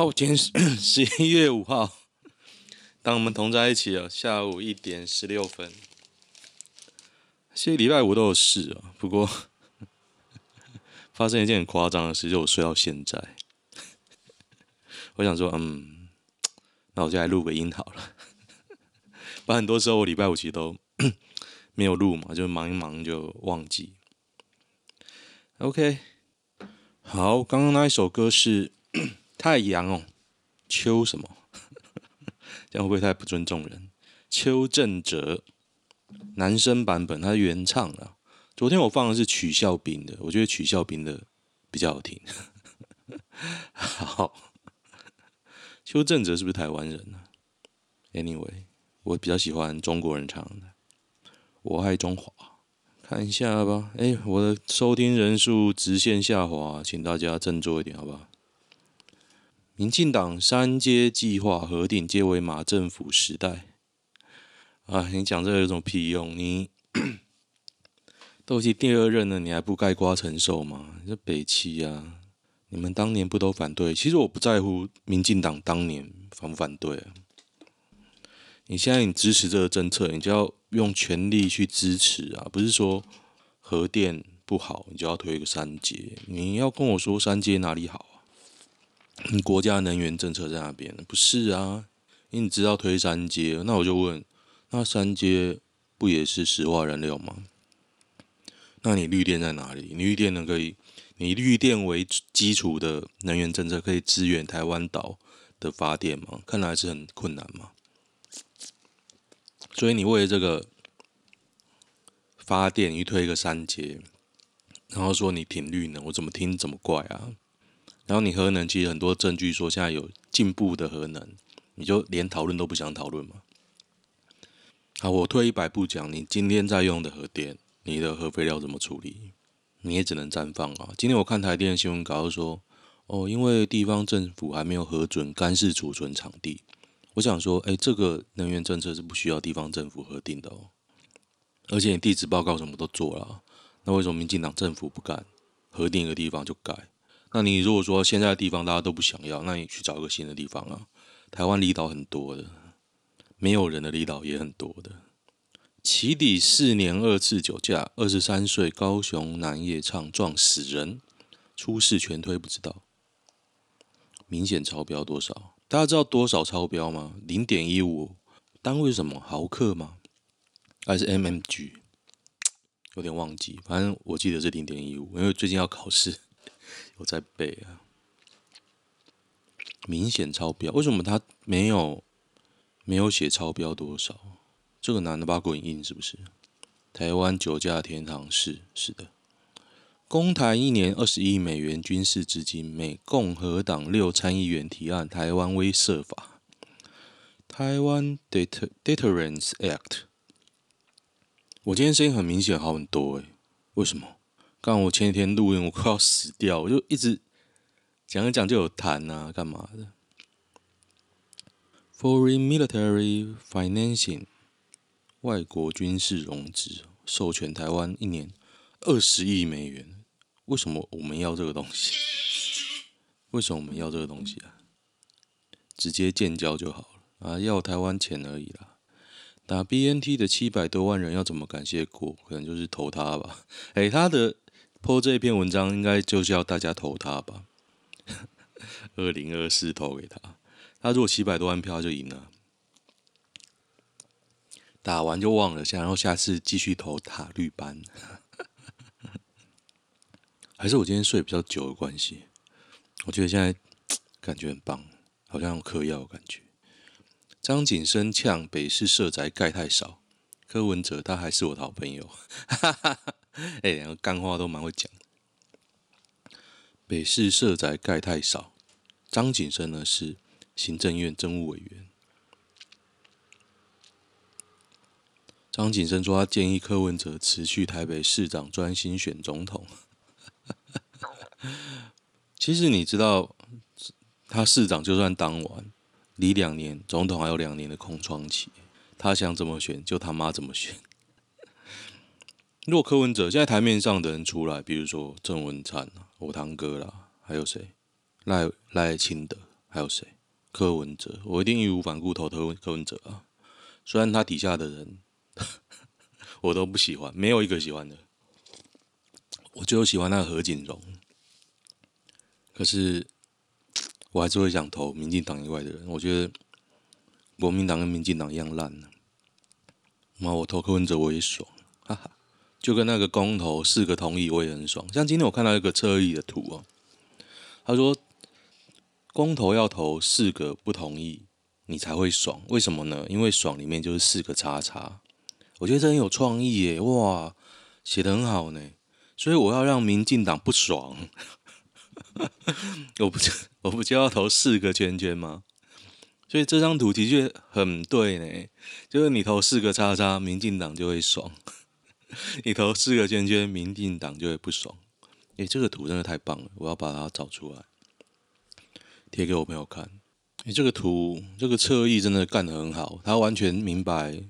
好，今天是 十一月五号，当我们同在一起了，下午一点十六分。其实礼拜五都有事啊，不过 发生一件很夸张的事，就我睡到现在。我想说，嗯，那我就来录个音好了。不然很多时候我礼拜五其实都 没有录嘛，就忙一忙就忘记。OK，好，刚刚那一首歌是。太阳哦，邱什么？这样会不会太不尊重人？邱正哲，男生版本，他是原唱的。昨天我放的是曲孝彬的，我觉得曲孝彬的比较好听。好，邱正哲是不是台湾人呢？Anyway，我比较喜欢中国人唱的。我爱中华，看一下吧。哎，我的收听人数直线下滑，请大家振作一点，好不好？民进党三阶计划核定，皆为马政府时代。啊，你讲这个有什么屁用？你 都已经第二任了，你还不概括承受吗？这北七啊！你们当年不都反对？其实我不在乎民进党当年反不反对啊。你现在你支持这个政策，你就要用全力去支持啊！不是说核电不好，你就要推一个三阶。你要跟我说三阶哪里好？国家能源政策在那边？不是啊，因为你知道推三阶，那我就问，那三阶不也是石化燃料吗？那你绿电在哪里？你绿电能可以，你绿电为基础的能源政策可以支援台湾岛的发电吗？看来是很困难嘛。所以你为了这个发电，你推一个三阶，然后说你挺绿能，我怎么听怎么怪啊？然后你核能其实很多证据说现在有进步的核能，你就连讨论都不想讨论吗？好，我退一百步讲，你今天在用的核电，你的核废料怎么处理？你也只能暂放啊。今天我看台电新闻稿说，哦，因为地方政府还没有核准干式储存场地。我想说，哎，这个能源政策是不需要地方政府核定的哦。而且你地质报告什么都做了，那为什么民进党政府不干？核定一个地方就改？那你如果说现在的地方大家都不想要，那你去找一个新的地方啊。台湾离岛很多的，没有人的离岛也很多的。起底四年二次酒驾，二十三岁高雄男夜唱撞死人，出事全推不知道，明显超标多少？大家知道多少超标吗？零点一五，单位是什么？毫克吗？还是 mmg？有点忘记，反正我记得是零点一五，因为最近要考试。我在背啊，明显超标。为什么他没有没有写超标多少？这个男的八卦很硬是不是？台湾酒驾天堂是是的，公台一年二十亿美元军事资金，美共和党六参议员提案台湾威慑法，台湾 Deterrence Act。我今天声音很明显好很多诶，为什么？刚我前几天录音，我快要死掉，我就一直讲一讲就有痰啊，干嘛的？Foreign military financing 外国军事融资授权台湾一年二十亿美元，为什么我们要这个东西？为什么我们要这个东西啊？直接建交就好了啊，要台湾钱而已啦。打 BNT 的七百多万人要怎么感谢国？可能就是投他吧。诶、他的 po 这一篇文章应该就是要大家投他吧。二零二四投给他，他如果七百多万票就赢了。打完就忘了，下然后下次继续投塔绿班。还是我今天睡比较久的关系，我觉得现在感觉很棒，好像嗑药的感觉。张景生呛北市社宅盖太少，柯文哲他还是我的好朋友。哎、欸，两个干话都蛮会讲。北市社宅盖太少，张景生呢是行政院政务委员。张景生说，他建议柯文哲辞去台北市长，专心选总统。其实你知道，他市长就算当完，离两年总统还有两年的空窗期，他想怎么选就他妈怎么选。如果柯文哲现在台面上的人出来，比如说郑文灿啊、我堂哥啦，还有谁？赖赖清德，还有谁？柯文哲，我一定义无反顾投柯文柯文哲啊！虽然他底下的人。我都不喜欢，没有一个喜欢的。我就喜欢那个何景荣，可是我还是会想投民进党以外的人。我觉得国民党跟民进党一样烂呢。那我投柯文哲我也爽，就跟那个公投四个同意我也很爽。像今天我看到一个侧翼的图啊，他说公投要投四个不同意你才会爽，为什么呢？因为爽里面就是四个叉叉。我觉得这很有创意耶，哇，写得很好呢。所以我要让民进党不爽，我不就我不就要投四个圈圈吗？所以这张图的确很对呢，就是你投四个叉叉，民进党就会爽；你投四个圈圈，民进党就会不爽。诶，这个图真的太棒了，我要把它找出来，贴给我朋友看。诶，这个图这个侧翼真的干得很好，他完全明白。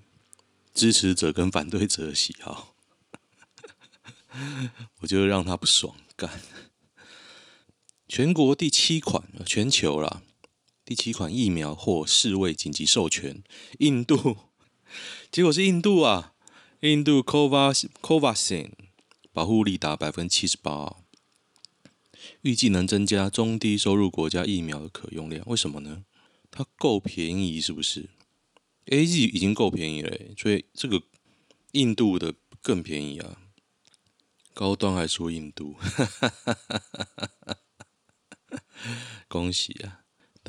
支持者跟反对者的喜好，我就让他不爽干。全国第七款，全球啦，第七款疫苗获世卫紧急授权，印度，结果是印度啊，印度 Covaxin 保护力达百分之七十八，预计能增加中低收入国家疫苗的可用量。为什么呢？它够便宜，是不是？A G 已经够便宜了，所以这个印度的更便宜啊！高端还说印度，恭喜啊！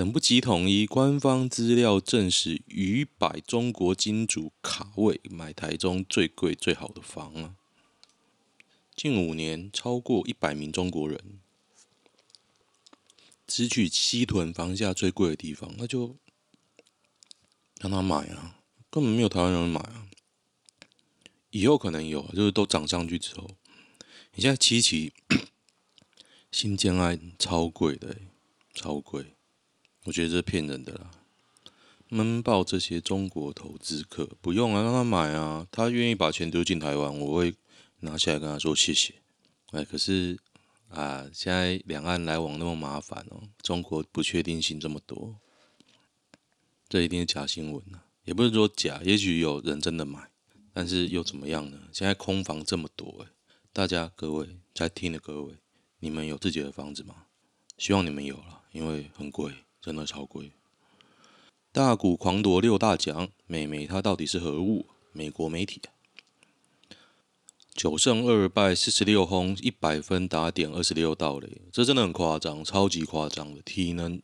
等不及统一，官方资料证实，逾百中国金主卡位买台中最贵最好的房啊！近五年，超过一百名中国人只取西屯房价最贵的地方，那就。让他买啊，根本没有台湾人买啊。以后可能有，就是都涨上去之后，你现在七期 新建案超贵的，超贵，我觉得这是骗人的啦。闷爆这些中国投资客，不用啊，让他买啊，他愿意把钱丢进台湾，我会拿下来跟他说谢谢。哎，可是啊，现在两岸来往那么麻烦哦，中国不确定性这么多。这一定是假新闻、啊，也不是说假，也许有人真的买，但是又怎么样呢？现在空房这么多，哎，大家各位在听的各位，你们有自己的房子吗？希望你们有了，因为很贵，真的超贵。大谷狂夺六大奖，美眉她到底是何物？美国媒体，九胜二败四十六轰，一百分打点二十六盗垒，这真的很夸张，超级夸张的体能。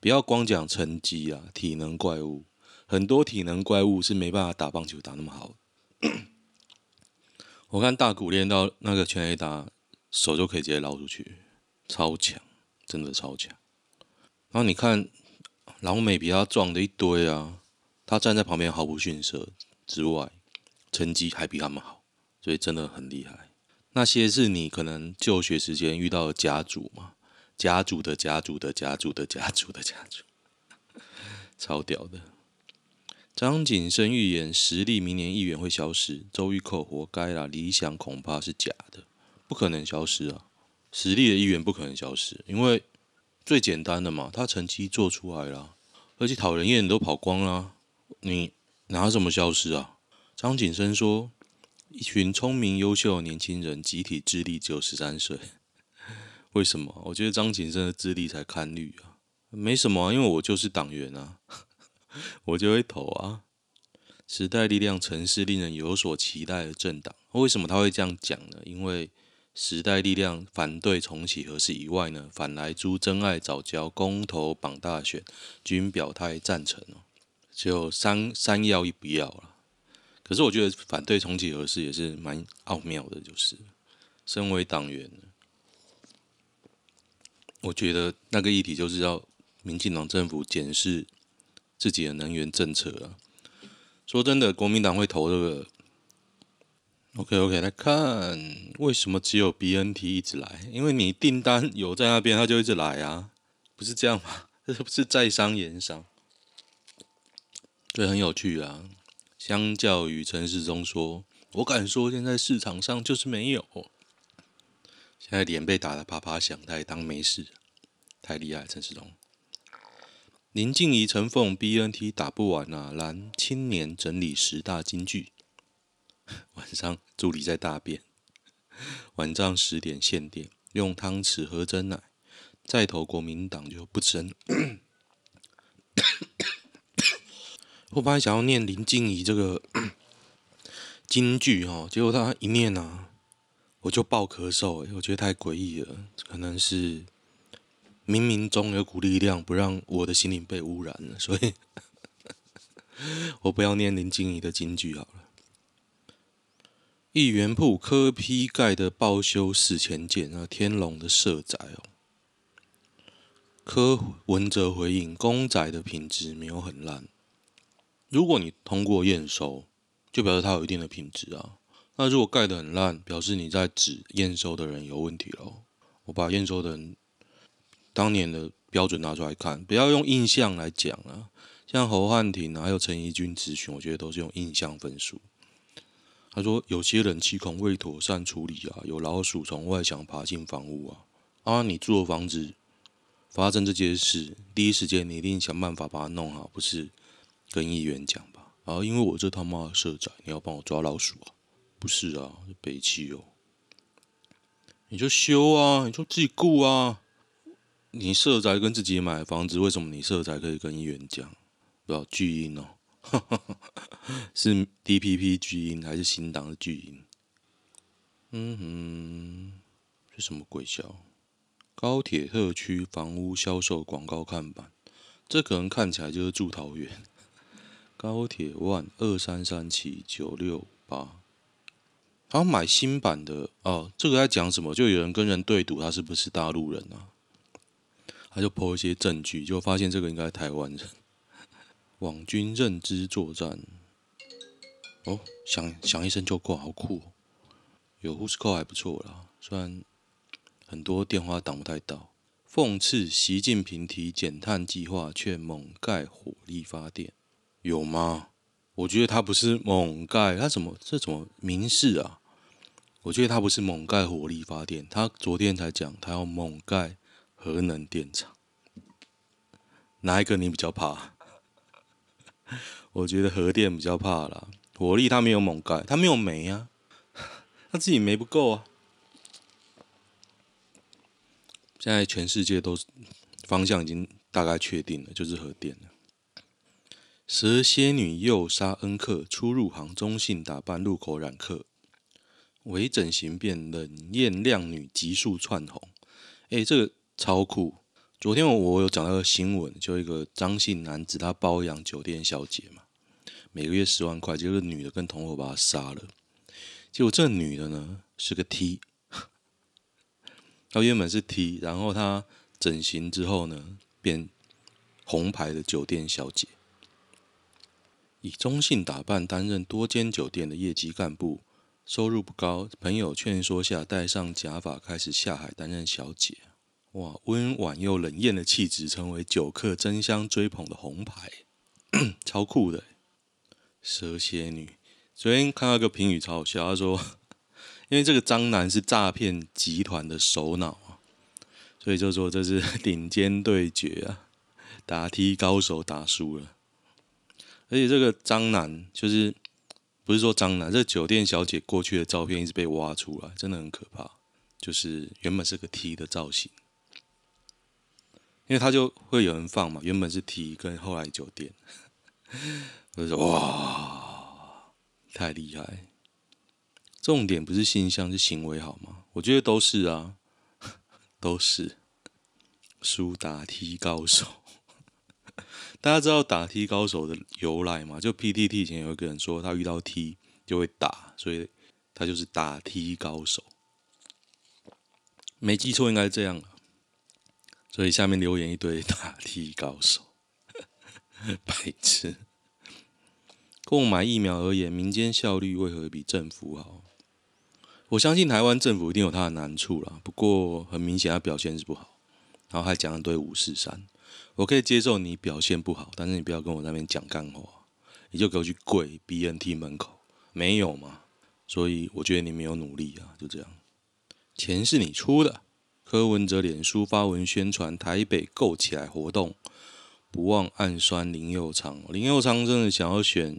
不要光讲成绩啊，体能怪物，很多体能怪物是没办法打棒球打那么好。我看大谷练到那个全垒打，手就可以直接捞出去，超强，真的超强。然后你看老美比他壮的一堆啊，他站在旁边毫不逊色之外，成绩还比他们好，所以真的很厉害。那些是你可能就学时间遇到的家族嘛？家族的家族的家族的家族的家族，超屌的！张景生预言实力明年议员会消失，周玉蔻活该啦，理想恐怕是假的，不可能消失啊！实力的议员不可能消失，因为最简单的嘛，他成绩做出来了，而且讨人厌都跑光了，你拿什么消失啊？张景生说，一群聪明优秀的年轻人集体智力只有十三岁。为什么？我觉得张景生的智力才堪虑啊，没什么啊，因为我就是党员啊，我就会投啊。时代力量曾是令人有所期待的政党，为什么他会这样讲呢？因为时代力量反对重启核四以外呢，反莱猪、珍爱藻礁、公投、榜大选均表态赞成哦，只有三三要一不要了。可是我觉得反对重启核四也是蛮奥妙的，就是身为党员。我觉得那个议题就是要民进党政府检视自己的能源政策啊。说真的，国民党会投这个。OK OK，来看为什么只有 BNT 一直来？因为你订单有在那边，他就一直来啊，不是这样吗？这不是在商言商，这很有趣啊。相较于陈时中说，我敢说现在市场上就是没有。现在脸被打得啪啪响，他也当没事，太厉害，陈世忠。林静怡、陈凤 BNT 打不完啊！蓝青年整理十大金句，晚上助理在大便，晚上十点限电，用汤匙喝真奶，再投国民党就不争。我本来想要念林静怡这个 京剧哈，结果他一念啊。我就爆咳嗽，我觉得太诡异了，可能是冥冥中有股力量不让我的心灵被污染了，所以 我不要念林静怡的京剧好了。议员铺柯批盖的报修四千件啊，天龙的社宅哦，柯文哲回应公宅的品质没有很烂，如果你通过验收，就表示它有一定的品质啊。那如果盖得很烂，表示你在指验收的人有问题喽。我把验收的人当年的标准拿出来看，不要用印象来讲啊。像侯汉廷啊，还有陈怡君咨询，我觉得都是用印象分数。他说有些人气孔未妥善处理啊，有老鼠从外墙爬进房屋啊。啊，你住的房子发生这件事，第一时间你一定想办法把它弄好，不是跟议员讲吧？啊，因为我这他妈的社宅，你要帮我抓老鼠啊。不是啊，北七哦，你就修啊，你就自己顾啊。你社宅跟自己买房子，为什么你社宅可以跟议员讲？不要巨婴哦，是 DPP 巨婴还是新党的巨婴？嗯哼，是什么鬼笑？高铁特区房屋销售广告看板，这可能看起来就是住桃园。高铁万二三三七九六八。他买新版的哦，这个在讲什么？就有人跟人对赌，他是不是大陆人啊？他就 po 一些证据，就发现这个应该台湾人。网军认知作战，哦，响响一声就挂，好酷哦！有 Whoscall 还不错啦，虽然很多电话挡不太到。讽刺习近平提减碳计划，却猛盖火力发电，有吗？我觉得他不是猛盖，他怎么这怎么明示啊？我觉得他不是猛盖火力发电，他昨天才讲他要猛盖核能电厂，哪一个你比较怕？我觉得核电比较怕啦，火力他没有猛盖，他没有煤啊，他自己煤不够啊。现在全世界都方向已经大概确定了，就是核电了。蛇蝎女诱杀恩客，出入行中性打扮，路口染客。微整形变冷艳靓女，急速窜红。哎，这个超酷！昨天我有讲到个新闻，就一个张姓男子，他包养酒店小姐嘛，每个月十万块，结果女的跟同伙把他杀了。结果这女的呢是个 T，她原本是 T，然后她整形之后呢变红牌的酒店小姐，以中性打扮担任多间酒店的业绩干部。收入不高，朋友劝说下戴上假发，开始下海担任小姐。哇，温婉又冷艳的气质，成为酒客争相追捧的红牌，超酷的。蛇蝎女。昨天看到一个评语超好笑，他说，因为这个张男是诈骗集团的首脑啊，所以就说这是 顶尖对决啊，打 T 高手打输了。而且这个张男就是不是说张男，这酒店小姐过去的照片一直被挖出来，真的很可怕。就是原本是个 T 的造型，因为他就会有人放嘛，原本是 T 跟后来酒店，我就说哇，太厉害！重点不是形象，是行为好吗？我觉得都是啊，都是。输打 T 高手，大家知道打 T 高手的由来吗？就 PTT 以前有一个人说他遇到 T 就会打，所以他就是打 T 高手。没记错，应该是这样。所以下面留言一堆打 T 高手，白痴。购买疫苗而言，民间效率为何比政府好？我相信台湾政府一定有它的难处啦。不过很明显，它表现是不好。然后还讲一堆五四三，我可以接受你表现不好，但是你不要跟我那边讲干话，你就给我去跪 BNT 门口，没有嘛？所以我觉得你没有努力啊，就这样。钱是你出的，柯文哲脸书发文宣传台北够起来活动，不忘暗酸林佑昌。林佑昌真的想要选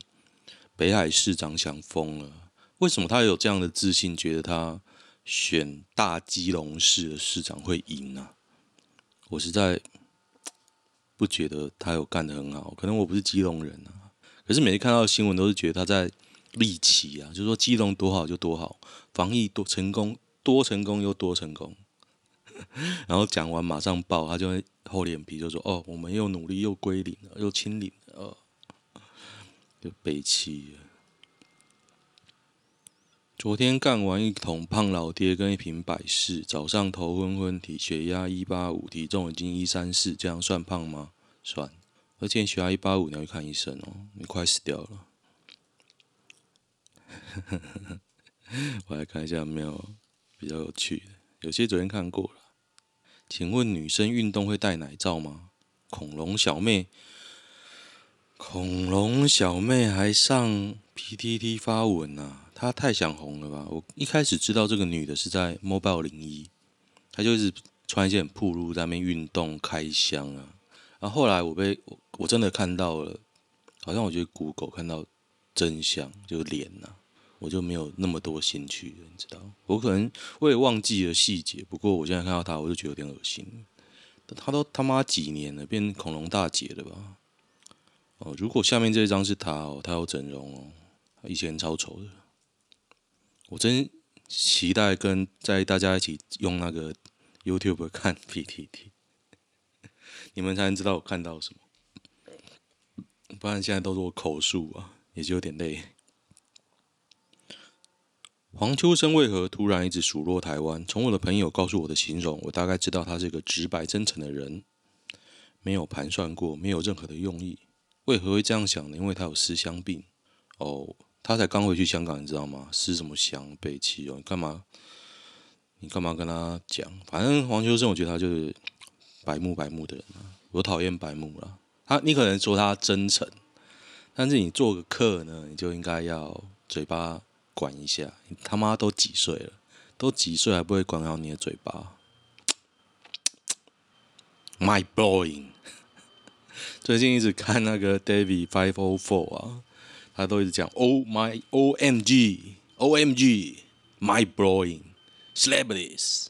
北海市长，想疯了。为什么他有这样的自信，觉得他选大基隆市的市长会赢呢？我实在不觉得他有干得很好，可能我不是基隆人啊。可是每次看到新闻，都是觉得他在立旗啊，就是说基隆多好就多好，防疫多成功。多成功又多成功，然后讲完马上爆，他就会厚脸皮就说：“哦，我们又努力又归零了，又清零了，哦，就北七了。”昨天干完一桶胖老爹跟一瓶百事，早上头昏昏，体血压一八五，体重已经一三四，这样算胖吗？算，而且血压一八五，你要去看医生哦，你快死掉了。我来看一下有没有。比较有趣的，有些昨天看过了。请问女生运动会戴奶罩吗？恐龙小妹，恐龙小妹还上 PTT 发文啊？她太想红了吧？我一开始知道这个女的是在 Mobile 零一她就一直穿一件很暴露在那边运动开箱啊。然后后来我被我，我真的看到了，好像我觉得 Google 看到真相，就是脸呐、啊。我就没有那么多兴趣了，你知道？我可能我也忘记了细节，不过我现在看到他，我就觉得有点恶心。他都他妈几年了，变恐龙大姐了吧？哦，如果下面这一张是他哦，他要整容哦，以前超丑的。我真期待跟在大家一起用那个 YouTube 看 PTT，你们才能知道我看到什么。不然现在都是我口述啊，也就有点累。黄秋生为何突然一直数落台湾？从我的朋友告诉我的形容，我大概知道他是一个直白真诚的人，没有盘算过，没有任何的用意。为何会这样想呢？因为他有思乡病。哦，他才刚回去香港，你知道吗？思什么乡？北七哦，你干嘛？你干嘛跟他讲？反正黄秋生，我觉得他就是白目白目的人啊。我讨厌白目了。他，你可能说他真诚，但是你做个客呢，你就应该要嘴巴。管一下，你他妈都几岁了？都几岁还不会管好你的嘴巴？My blowing！最近一直看那个 David Five O Four 啊，他都一直讲 Oh my O M G O M G My blowing Celebrities，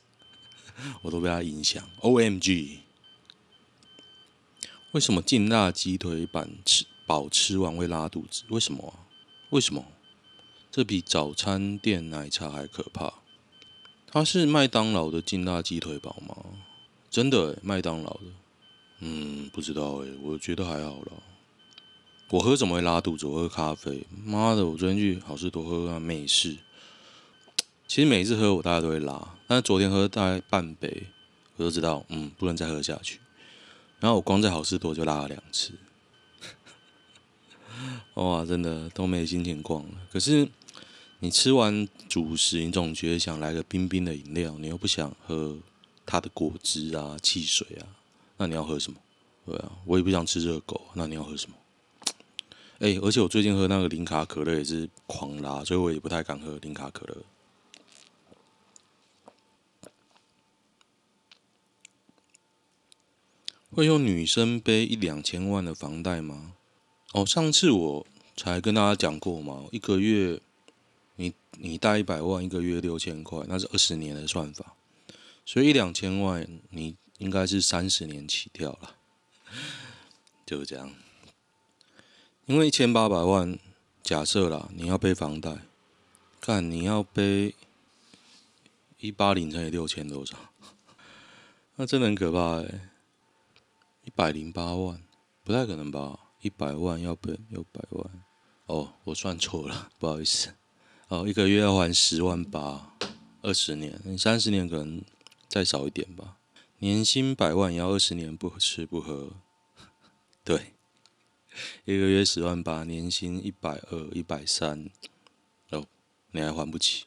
我都被他影响。O M G，为什么劲辣鸡腿板吃饱吃完会拉肚子？为什么？为什么？这比早餐店奶茶还可怕。它是麦当劳的劲辣鸡腿堡吗？真的，麦当劳的。嗯，不知道诶，我觉得还好啦。我喝怎么会拉肚子？我喝咖啡。妈的，我昨天去好事多喝啊美式。其实每一次喝我大概都会拉，但是昨天喝大概半杯，我就知道，嗯，不能再喝下去。然后我光在好事多就拉了两次。哇，真的都没心情逛了。可是。你吃完主食，你总觉得想来个冰冰的饮料，你又不想喝它的果汁啊、汽水啊，那你要喝什么？对啊，我也不想吃热狗，那你要喝什么？哎，而且我最近喝那个零卡可乐也是狂拉，所以我也不太敢喝零卡可乐。会用女生背一两千万的房贷吗？哦，上次我才跟大家讲过嘛，一个月你你贷一百万，一个月六千块，那是二十年的算法，所以一两千万你应该是三十年起跳了，就这样。因为一千八百万，假设啦，你要背房贷，看你要背一八零乘以六千多少，那真的很可怕哎，一百零八万，不太可能吧？一百万要背六百万，哦，我算错了，不好意思。哦，一个月要还十万八，二十年，你三十年可能再少一点吧。年薪百万也要二十年不吃不喝，对，一个月十万八，年薪一百二、一百三，哦，你还还不起。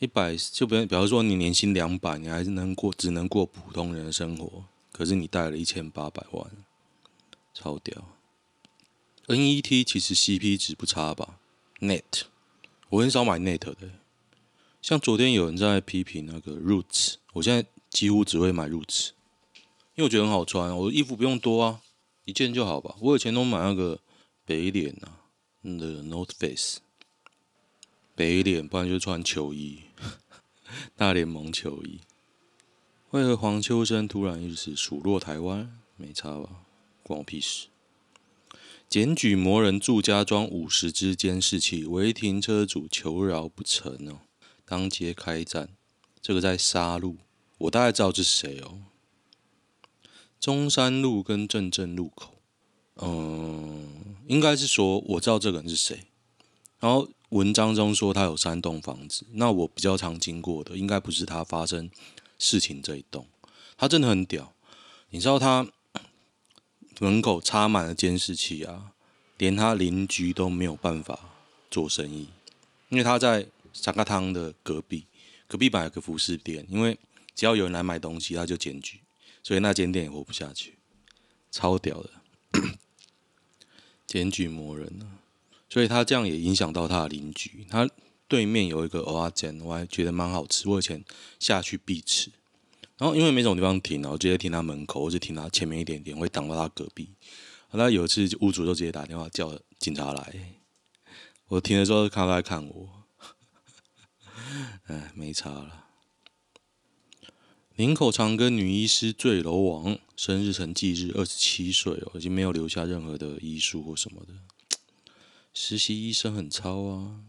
一百就比比方说你年薪两百，你还是能过，只能过普通人的生活，可是你贷了一千八百万。超屌！NET 其实 CP 值不差吧？Net，我很少买 Net 的。像昨天有人在批评那个 Roots，我现在几乎只会买 Roots，因为我觉得很好穿，我的衣服不用多啊，一件就好吧。我以前都买那个北脸啊，那个 North Face，北脸，不然就穿球衣，大联盟球衣。为何黄秋生突然一时数落台湾？没差吧？关我屁事！检举魔人住家装五十支监视器，违停车主求饶不成哦。当街开战，这个在沙鹿，我大概知道是谁哦。中山路跟正正路口，嗯，应该是说我知道这个人是谁。然后文章中说他有三栋房子，那我比较常经过的，应该不是他发生事情这一栋。他真的很屌，你知道他？门口插满了监视器啊，连他邻居都没有办法做生意，因为他在沙咖汤的隔壁，隔壁摆有个服饰店，因为只要有人来买东西，他就检举，所以那间店也活不下去，超屌的，检举魔人啊，所以他这样也影响到他的邻居，他对面有一个蚵仔煎，我还觉得蛮好吃，我以前下去必吃。然后因为没什么地方停，然后直接停他门口，或者停他前面一点点，会挡到他隔壁。那有一次屋主就直接打电话叫警察来，我停的时候看到他在看我，哎，没差了。林口长庚女医师坠楼亡，生日成忌日，二十七岁哦，已经没有留下任何的遗书或什么的。实习医生很糙啊，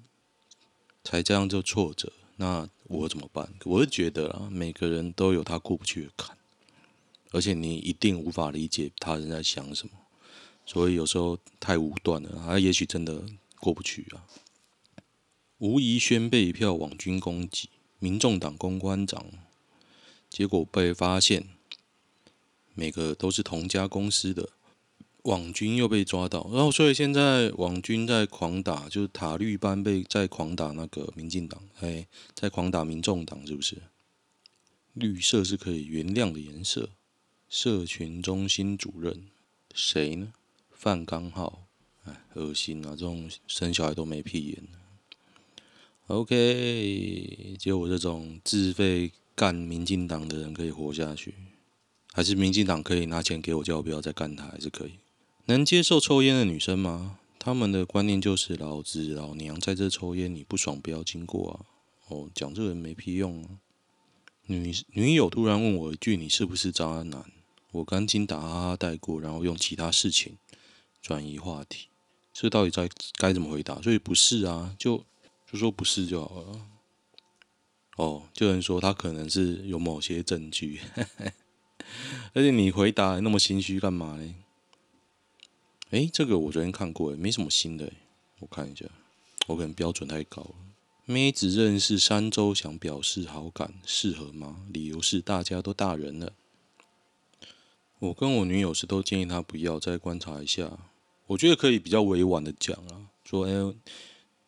才这样就挫折。那我怎么办？我是觉得啊，每个人都有他过不去的坎，而且你一定无法理解他人在想什么，所以有时候太武断了，他也许真的过不去啊。吴怡轩被一票网军攻击，民众党公关长，结果被发现，每个都是同家公司的。网军又被抓到，然后所以现在网军在狂打，就是塔绿班被在狂打那个民进党，哎，在狂打民众党，是不是？绿色是可以原谅的颜色。社群中心主任谁呢？范刚浩，哎，恶心啊！这种生小孩都没屁眼。OK，只有我这种自费干民进党的人可以活下去，还是民进党可以拿钱给我，叫我不要再干他，还是可以。能接受抽烟的女生吗？他们的观念就是老子老娘在这抽烟，你不爽不要经过啊！哦，讲这个人没屁用啊！女女友突然问我一句：“你是不是渣男？”我赶紧打哈哈带过，然后用其他事情转移话题。这到底在该怎么回答？所以不是啊，就就说不是就好了。哦，就有人说他可能是有某些证据，而且你回答那么心虚干嘛呢？哎，这个我昨天看过，没什么新的。我看一下，我可能标准太高了。妹子认识三周想表示好感，适合吗？理由是大家都大人了。我跟我女友是都建议她不要再观察一下。我觉得可以比较委婉的讲啊，说哎，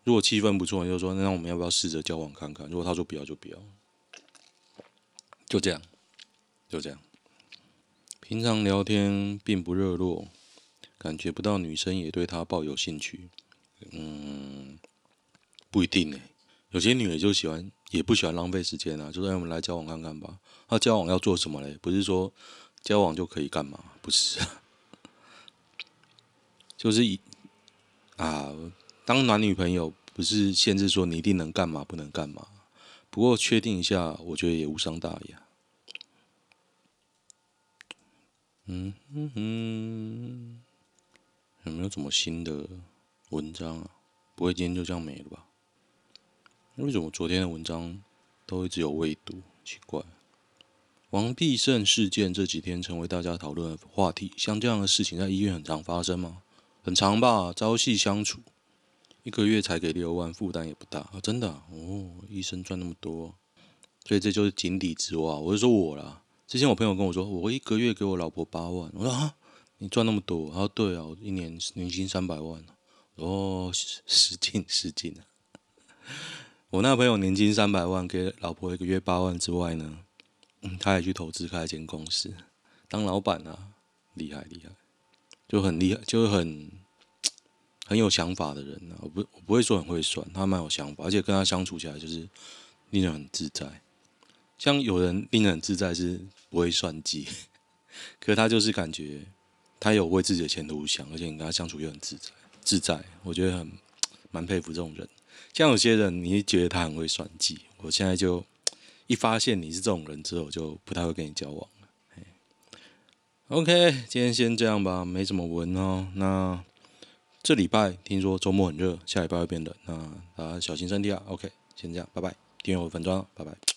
如果气氛不错，就说那我们要不要试着交往看看？如果她说不要就不要，就这样，就这样。平常聊天并不热络。感觉不到女生也对他抱有兴趣。嗯，不一定呢。有些女的就喜欢，也不喜欢浪费时间啊，就让我们来交往看看吧。那、交往要做什么嘞？不是说交往就可以干嘛？不是，就是以啊，当男女朋友不是限制说你一定能干嘛不能干嘛。不过确定一下，我觉得也无伤大雅。嗯嗯嗯，有没有什么新的文章啊？不会今天就这样没了吧？为什么昨天的文章都一直有未读？奇怪。王必胜事件这几天成为大家讨论的话题。像这样的事情在医院很常发生吗？很常吧，朝夕相处。一个月才给六万，负担也不大啊！真的哦，医生赚那么多，所以这就是井底之蛙。我就说我啦，之前我朋友跟我说，我一个月给我老婆八万，我说啊，你赚那么多？他说对啊，我一年年薪三百万。哦，使劲使劲啊！我那朋友年薪三百万，给老婆一个月八万之外呢，嗯，他也去投资开一间公司，当老板啊，厉害厉害，就很厉害，就很。很有想法的人、啊，我不我不会说很会算，他蛮有想法，而且跟他相处起来就是令人很自在。像有人令人很自在是不会算计，可他就是感觉他有为自己的前途想，而且你跟他相处又很自在自在，我觉得很 蛮佩服这种人。像有些人你觉得他很会算计，我现在就 一发现你是这种人之后，就不太会跟你交往了。OK，今天先这样吧，没什么文哦，那。这礼拜听说周末很热，下礼拜会变冷，那大家小心身体啊。OK，先这样，拜拜。订阅我的粉专，拜拜。